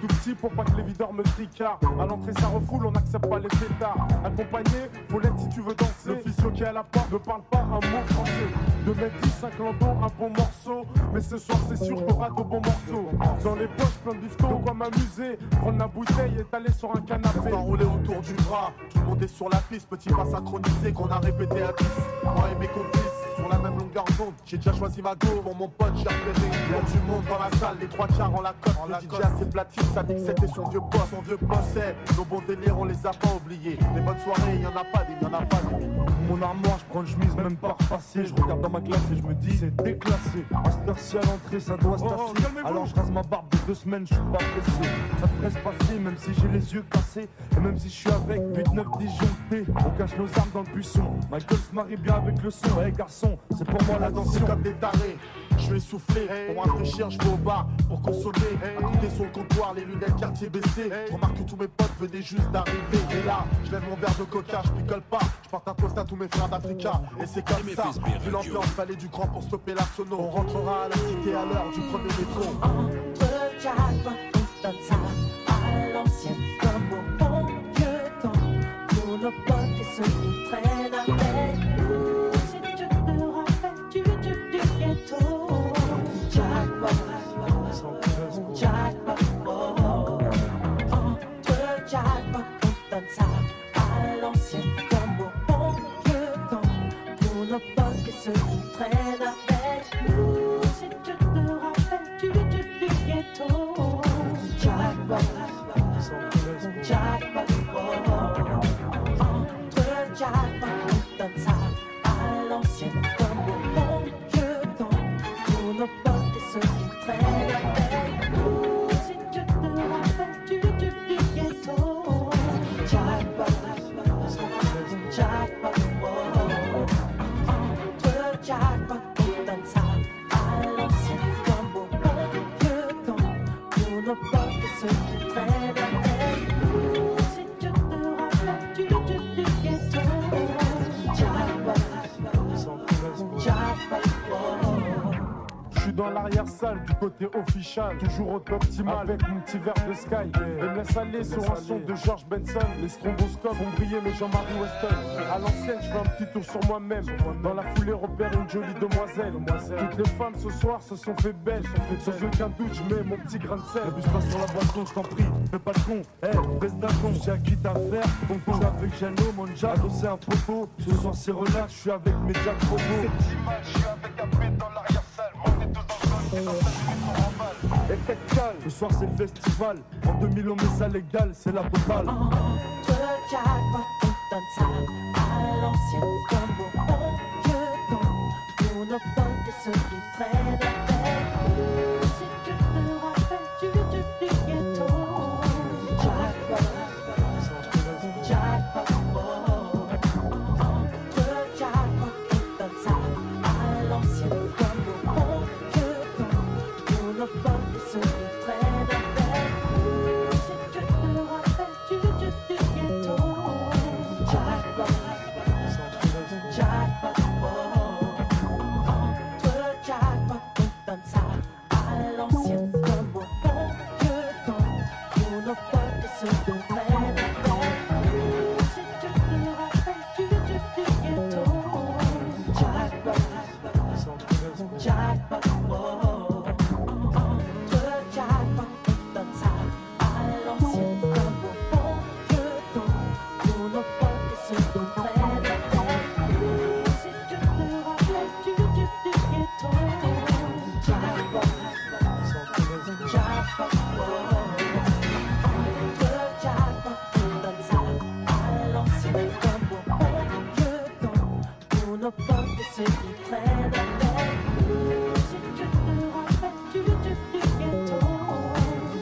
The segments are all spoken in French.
Terry. À l'entrée, ça refoule, on n'accepte pas les pétards. Accompagné, faut l'être si tu veux danser. L'officier qui est à la porte ne parle pas un mot français. De mettre 10, 5 landons, un bon morceau. Mais ce soir, c'est sûr, t'auras de bons morceaux. Dans les poches, plein de bifton, quoi m'amuser. Prendre la bouteille et t'aller sur un canapé. Enroulé autour du bras, tout le monde est sur la piste. Petit pas synchronisé qu'on a répété à 10. Moi et mes complices sur la même longueur d'onde. J'ai déjà choisi ma go pour mon pote, j'ai repéré. Il y a du monde dans la salle, les trois quarts en la cote. Le DJ a ses platines, sa c'était son vieux boss. Son vieux bossait, nos bons délires, on les a pas oubliés. Les bonnes soirées, y en a pas des, y en a pas des. Mon armoire, je prends une chemise, même pas repassée. Je regarde dans ma classe et je me dis, c'est déclassé. À heure-ci à l'entrée, ça doit se oh, Alors je rase ma barbe de deux semaines, je suis pas pressé. Ça devrait se passer, même si j'ai les yeux cassés. Et même si je suis avec 8, 9 disjonctés. On cache nos armes dans le buisson. Michael se marie bien avec le son. Eh garçon, c'est pour moi la danse. comme des tarés. Je vais souffler, pour rafraîchir, je vais au bar pour consommer. À côté sur le comptoir, les lunettes quartier baissées. Je remarque que tous mes potes venaient juste d'arriver. Et là, je lève mon verre de coca, je picole pas. Je porte un post à tous mes frères d'Africa. Et c'est comme ça, vu l'ambiance, fallait du grand pour stopper la sono. On rentrera à la cité à l'heure du premier métro. Entre Jacques, donne ça à l'ancienne, comme au bon vieux temps. Pour nos potes et ceux qui traînent nos potes et ceux qui traînent avec nous. L'arrière-salle, du côté official. Toujours au top optimal avec mon petit verre de Sky. Et me laisse aller sur un son de George Benson. Les stromboscopes ont brillé mes Jean-Marie Weston. À l'ancienne, je fais un petit tour sur moi-même. Dans la foulée, repère une jolie demoiselle. Toutes les femmes ce soir se sont fait belles. Sans aucun doute, je mets mon petit grain de sel. Abuse pas sur la boisson, je t'en prie. Fais pas le con, eh, baisse d'un con. J'ai acquis ta faire. Je suis avec Jano, mon jack. Adossé un poteau. Ce soir, c'est relax, je suis avec mes jack photos. Je suis avec un pet dans l'arrière-salle. Ce soir c'est festival. En 2000 on met ça légal, c'est la totale. Entre on donne ça à l'ancienne comme au bon vieux temps. Pour nos potes et ceux qui traînent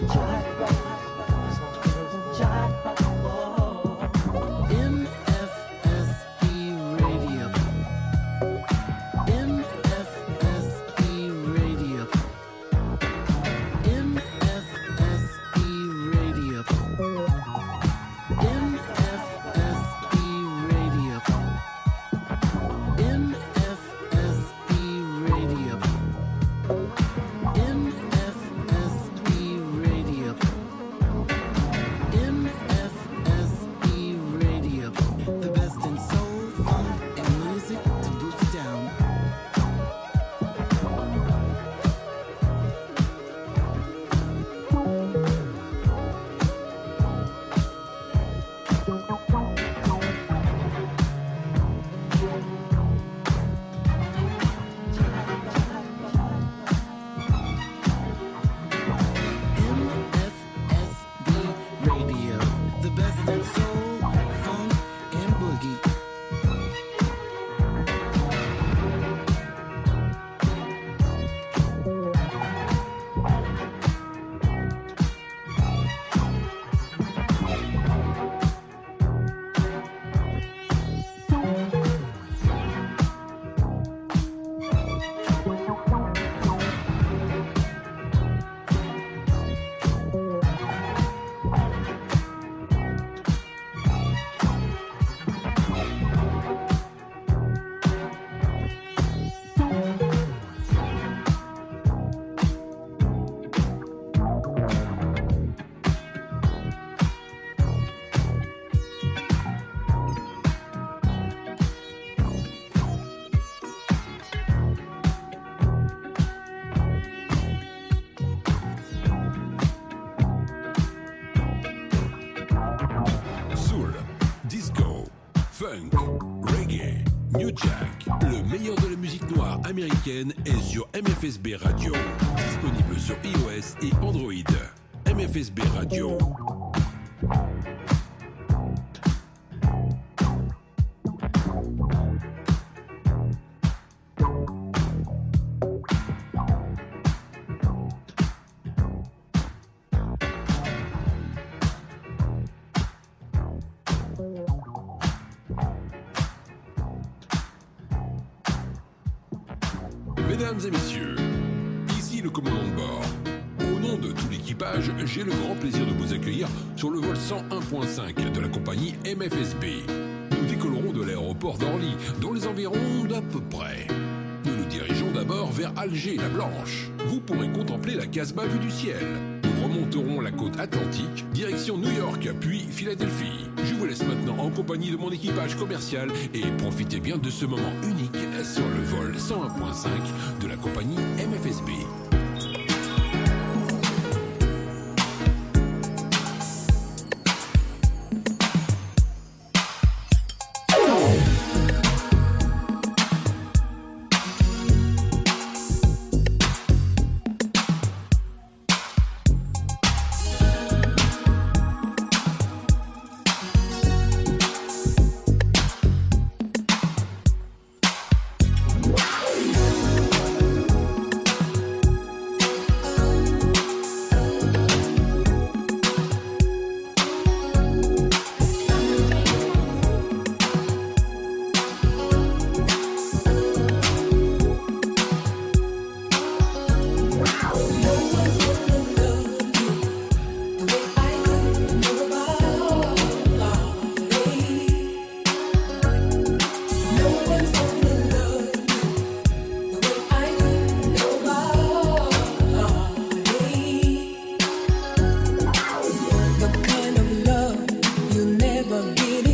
call américaine est sur MFSB Radio. Disponible sur iOS et Android. MFSB Radio. Dans les environs d'à peu près. Ne nous dirigeons d'abord vers Alger la Blanche. Vous pourrez contempler la Casbah vue du ciel. Nous remonterons la côte atlantique, direction New York, puis Philadelphie. Je vous laisse maintenant en compagnie de mon équipage commercial et profitez bien de ce moment unique sur le vol 101.5 de la compagnie MFSB. never be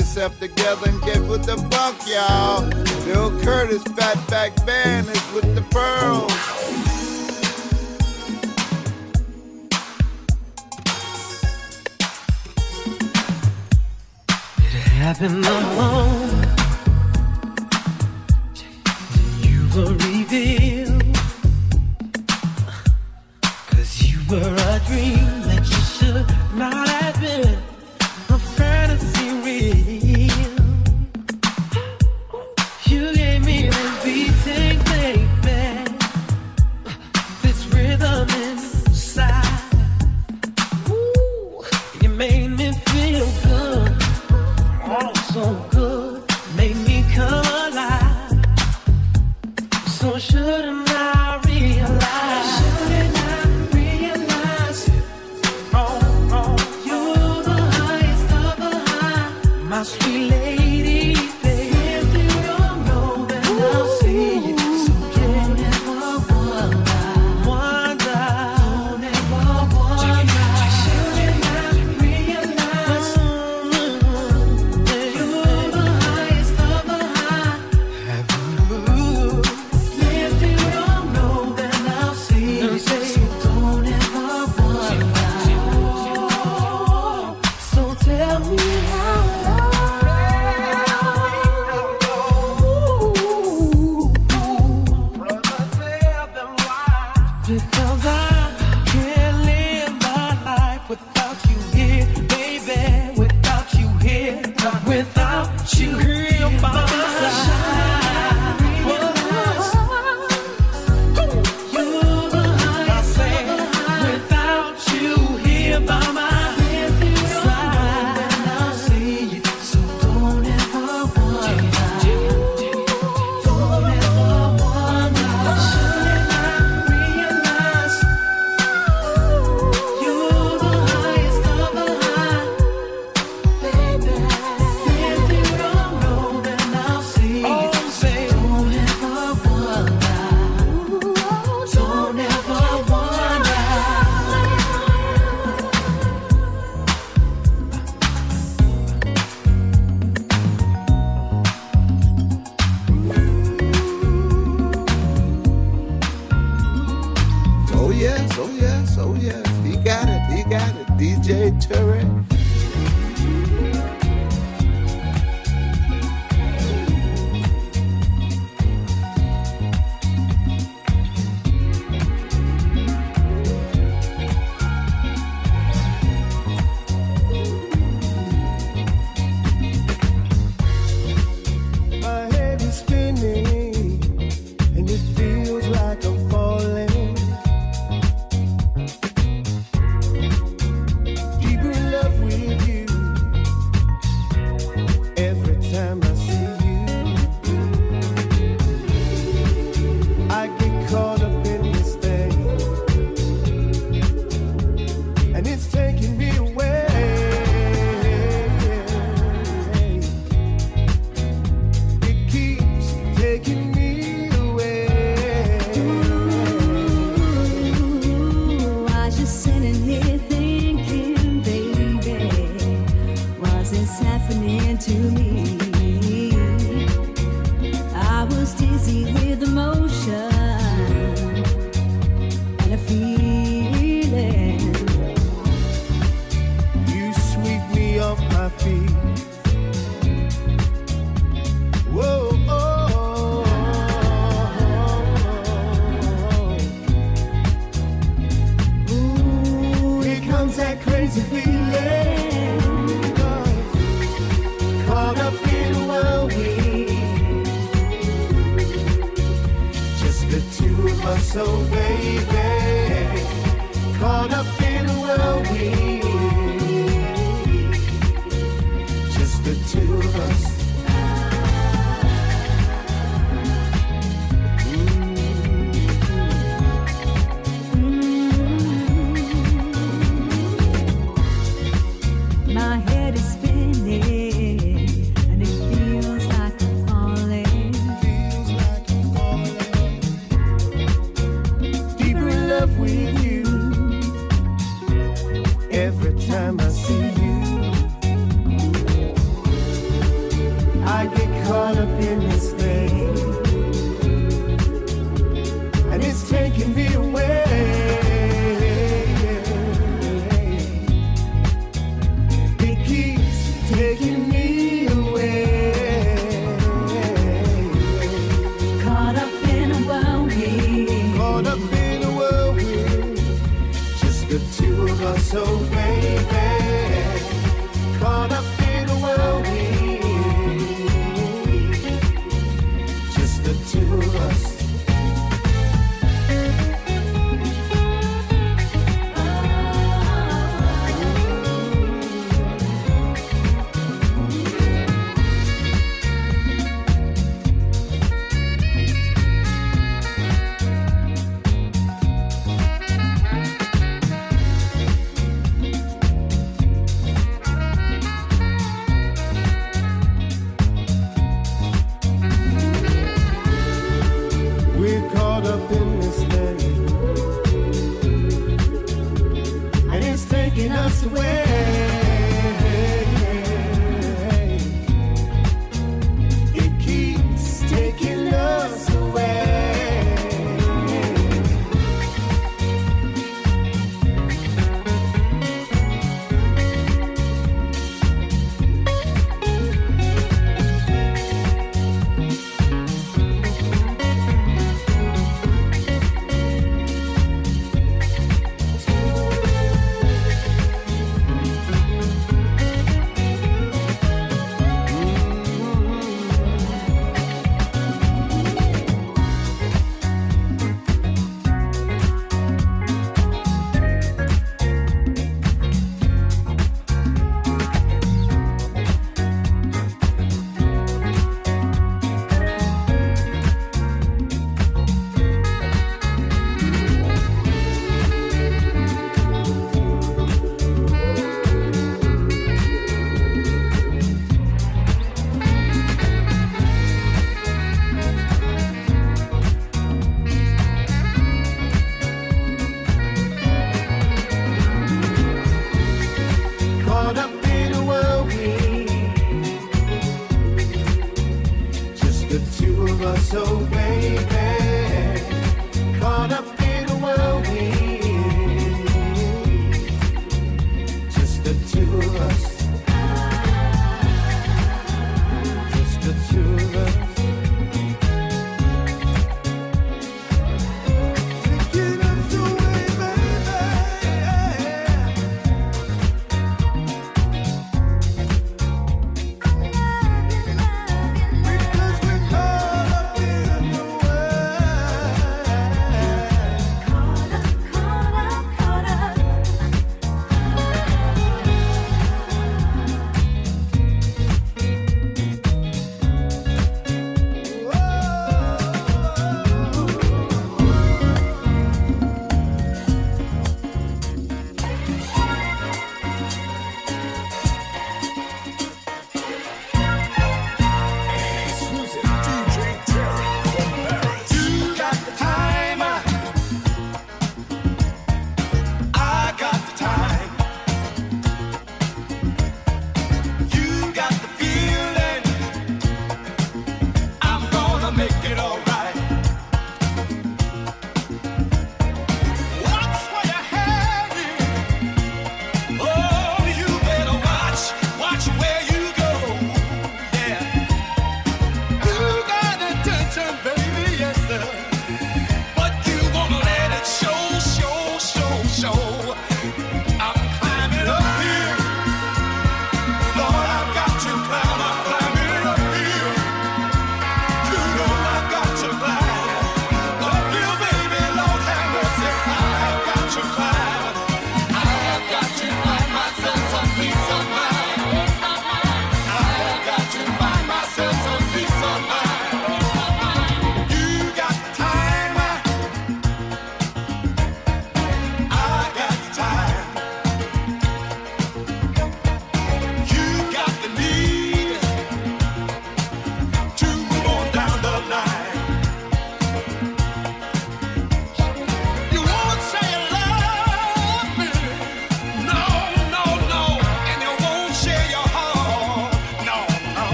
yourself together and get with the funk, y'all. So shouldn't I realize? Shouldn't realize? Oh, oh. You're the highest of the high. Must be late. to me.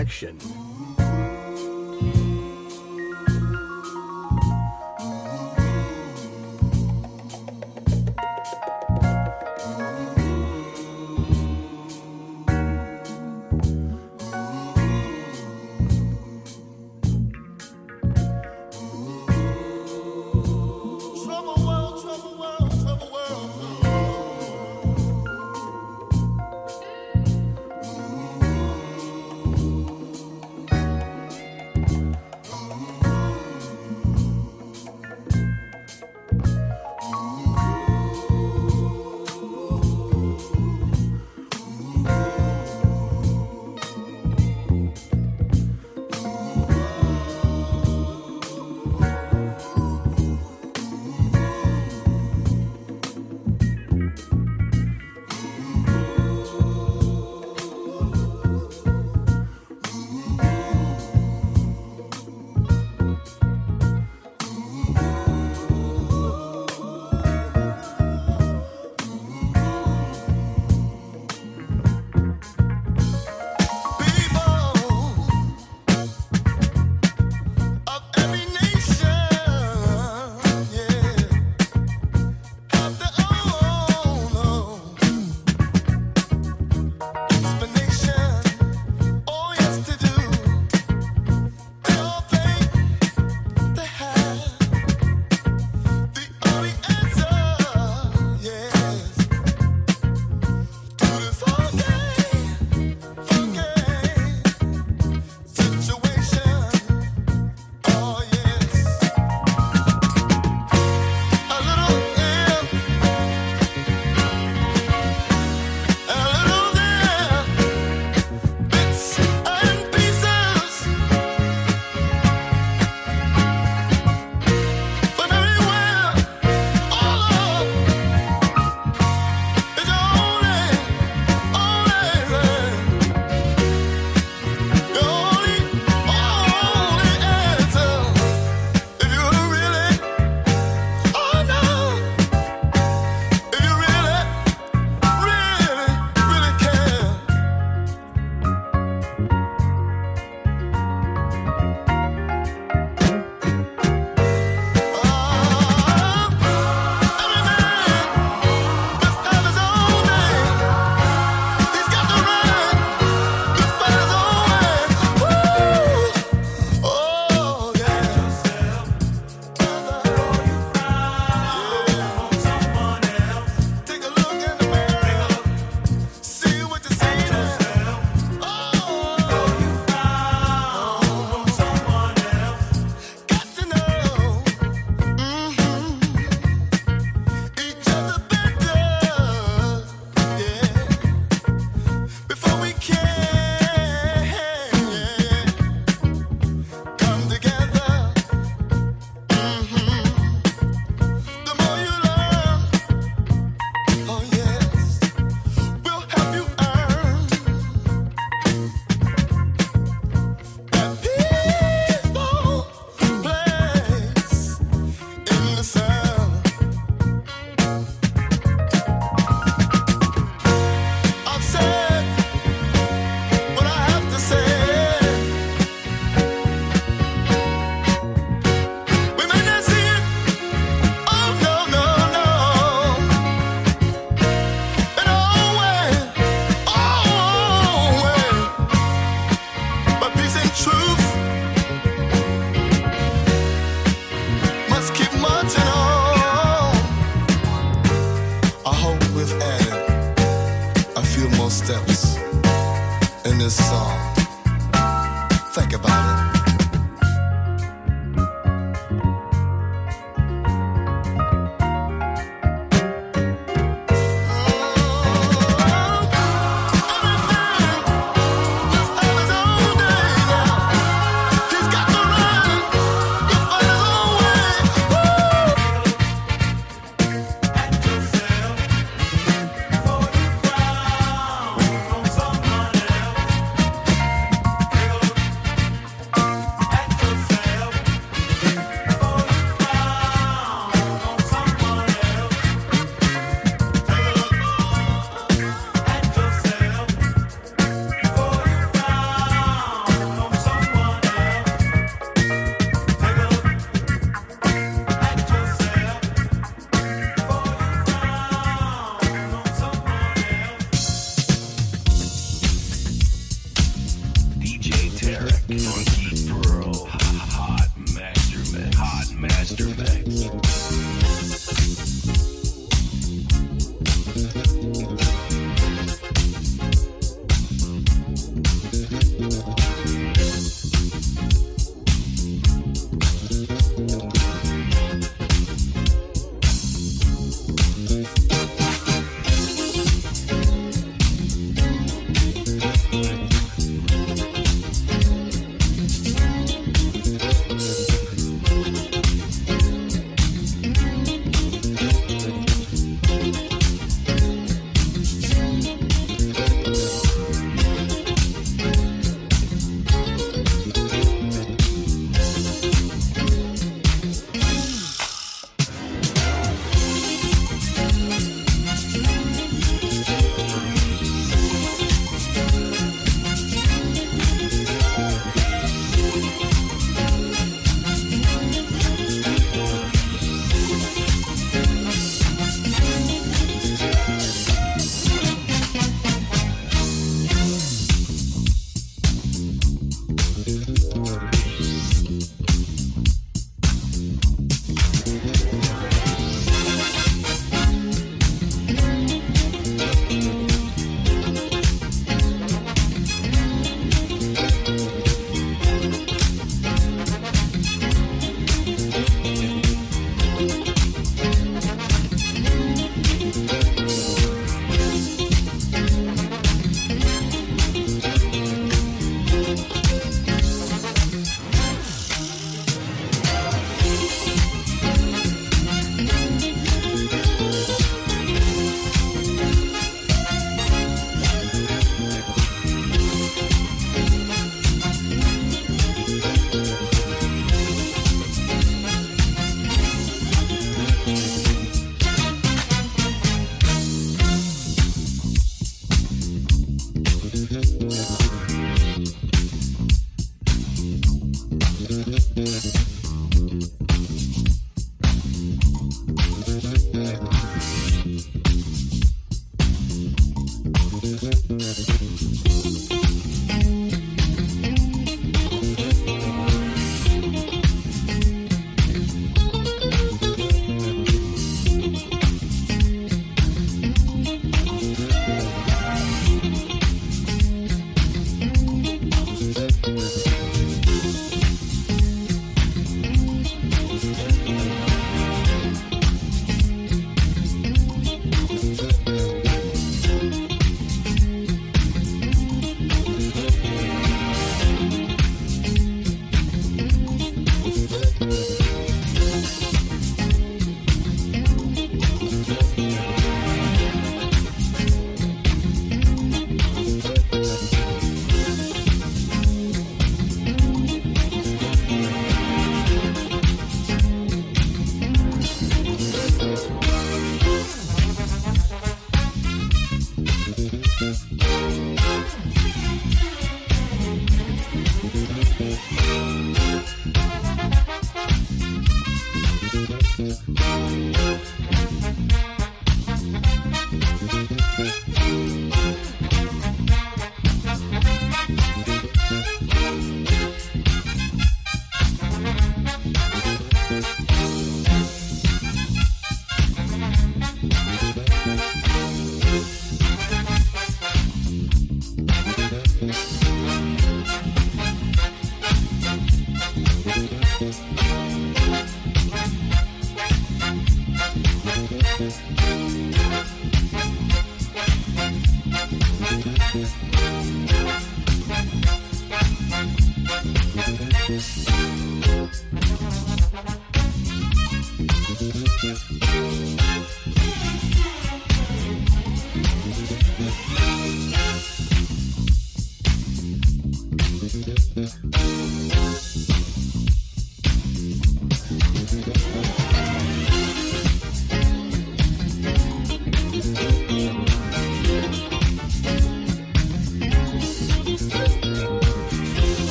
election.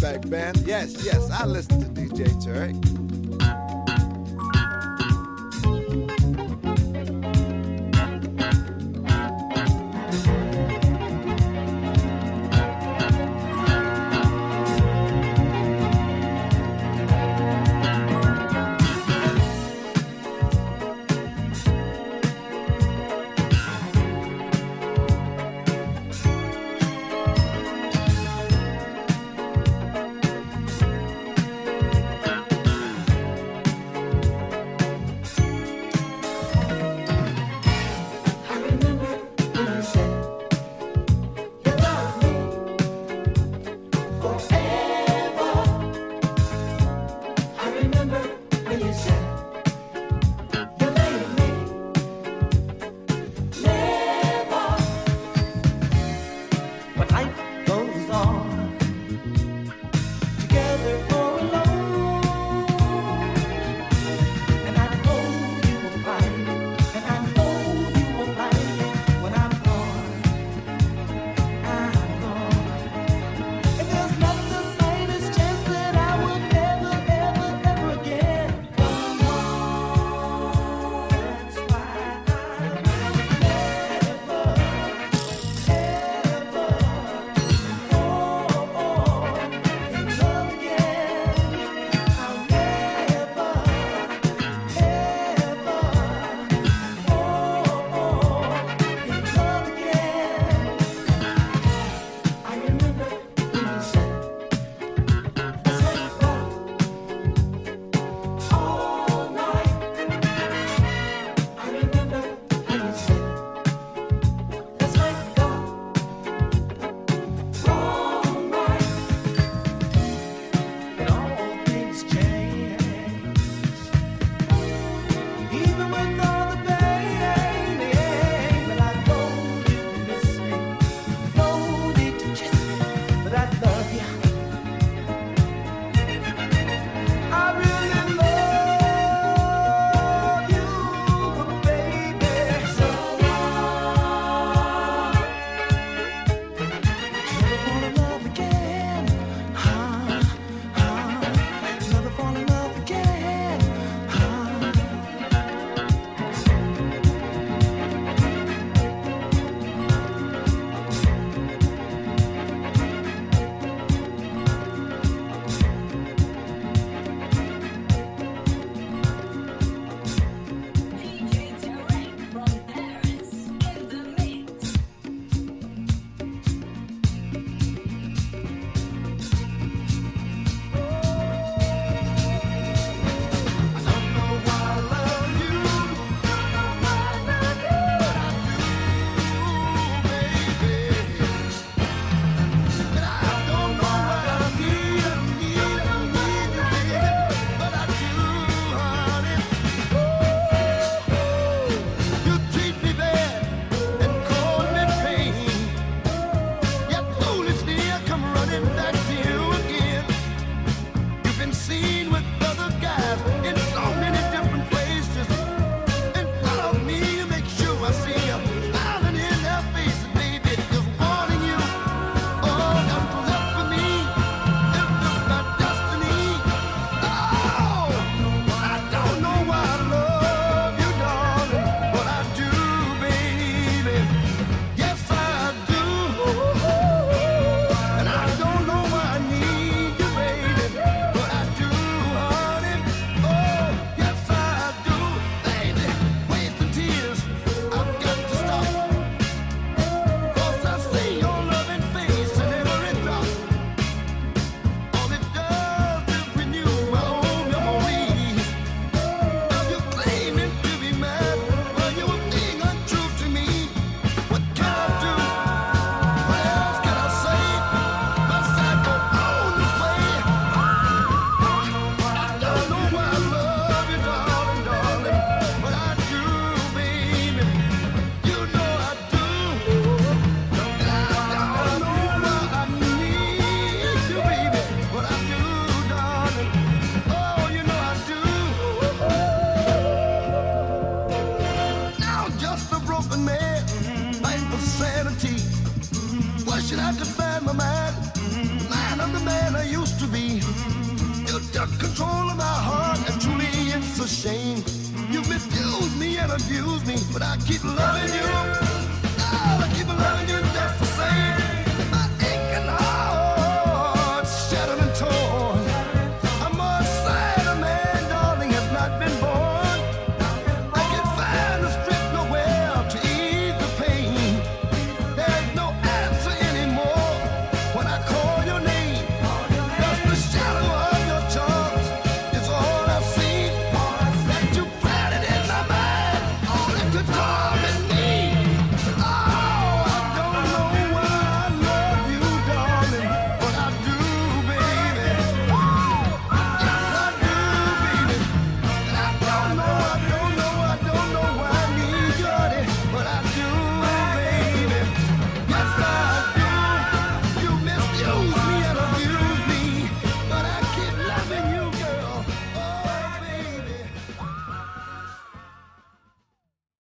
back, man. Yes, yes.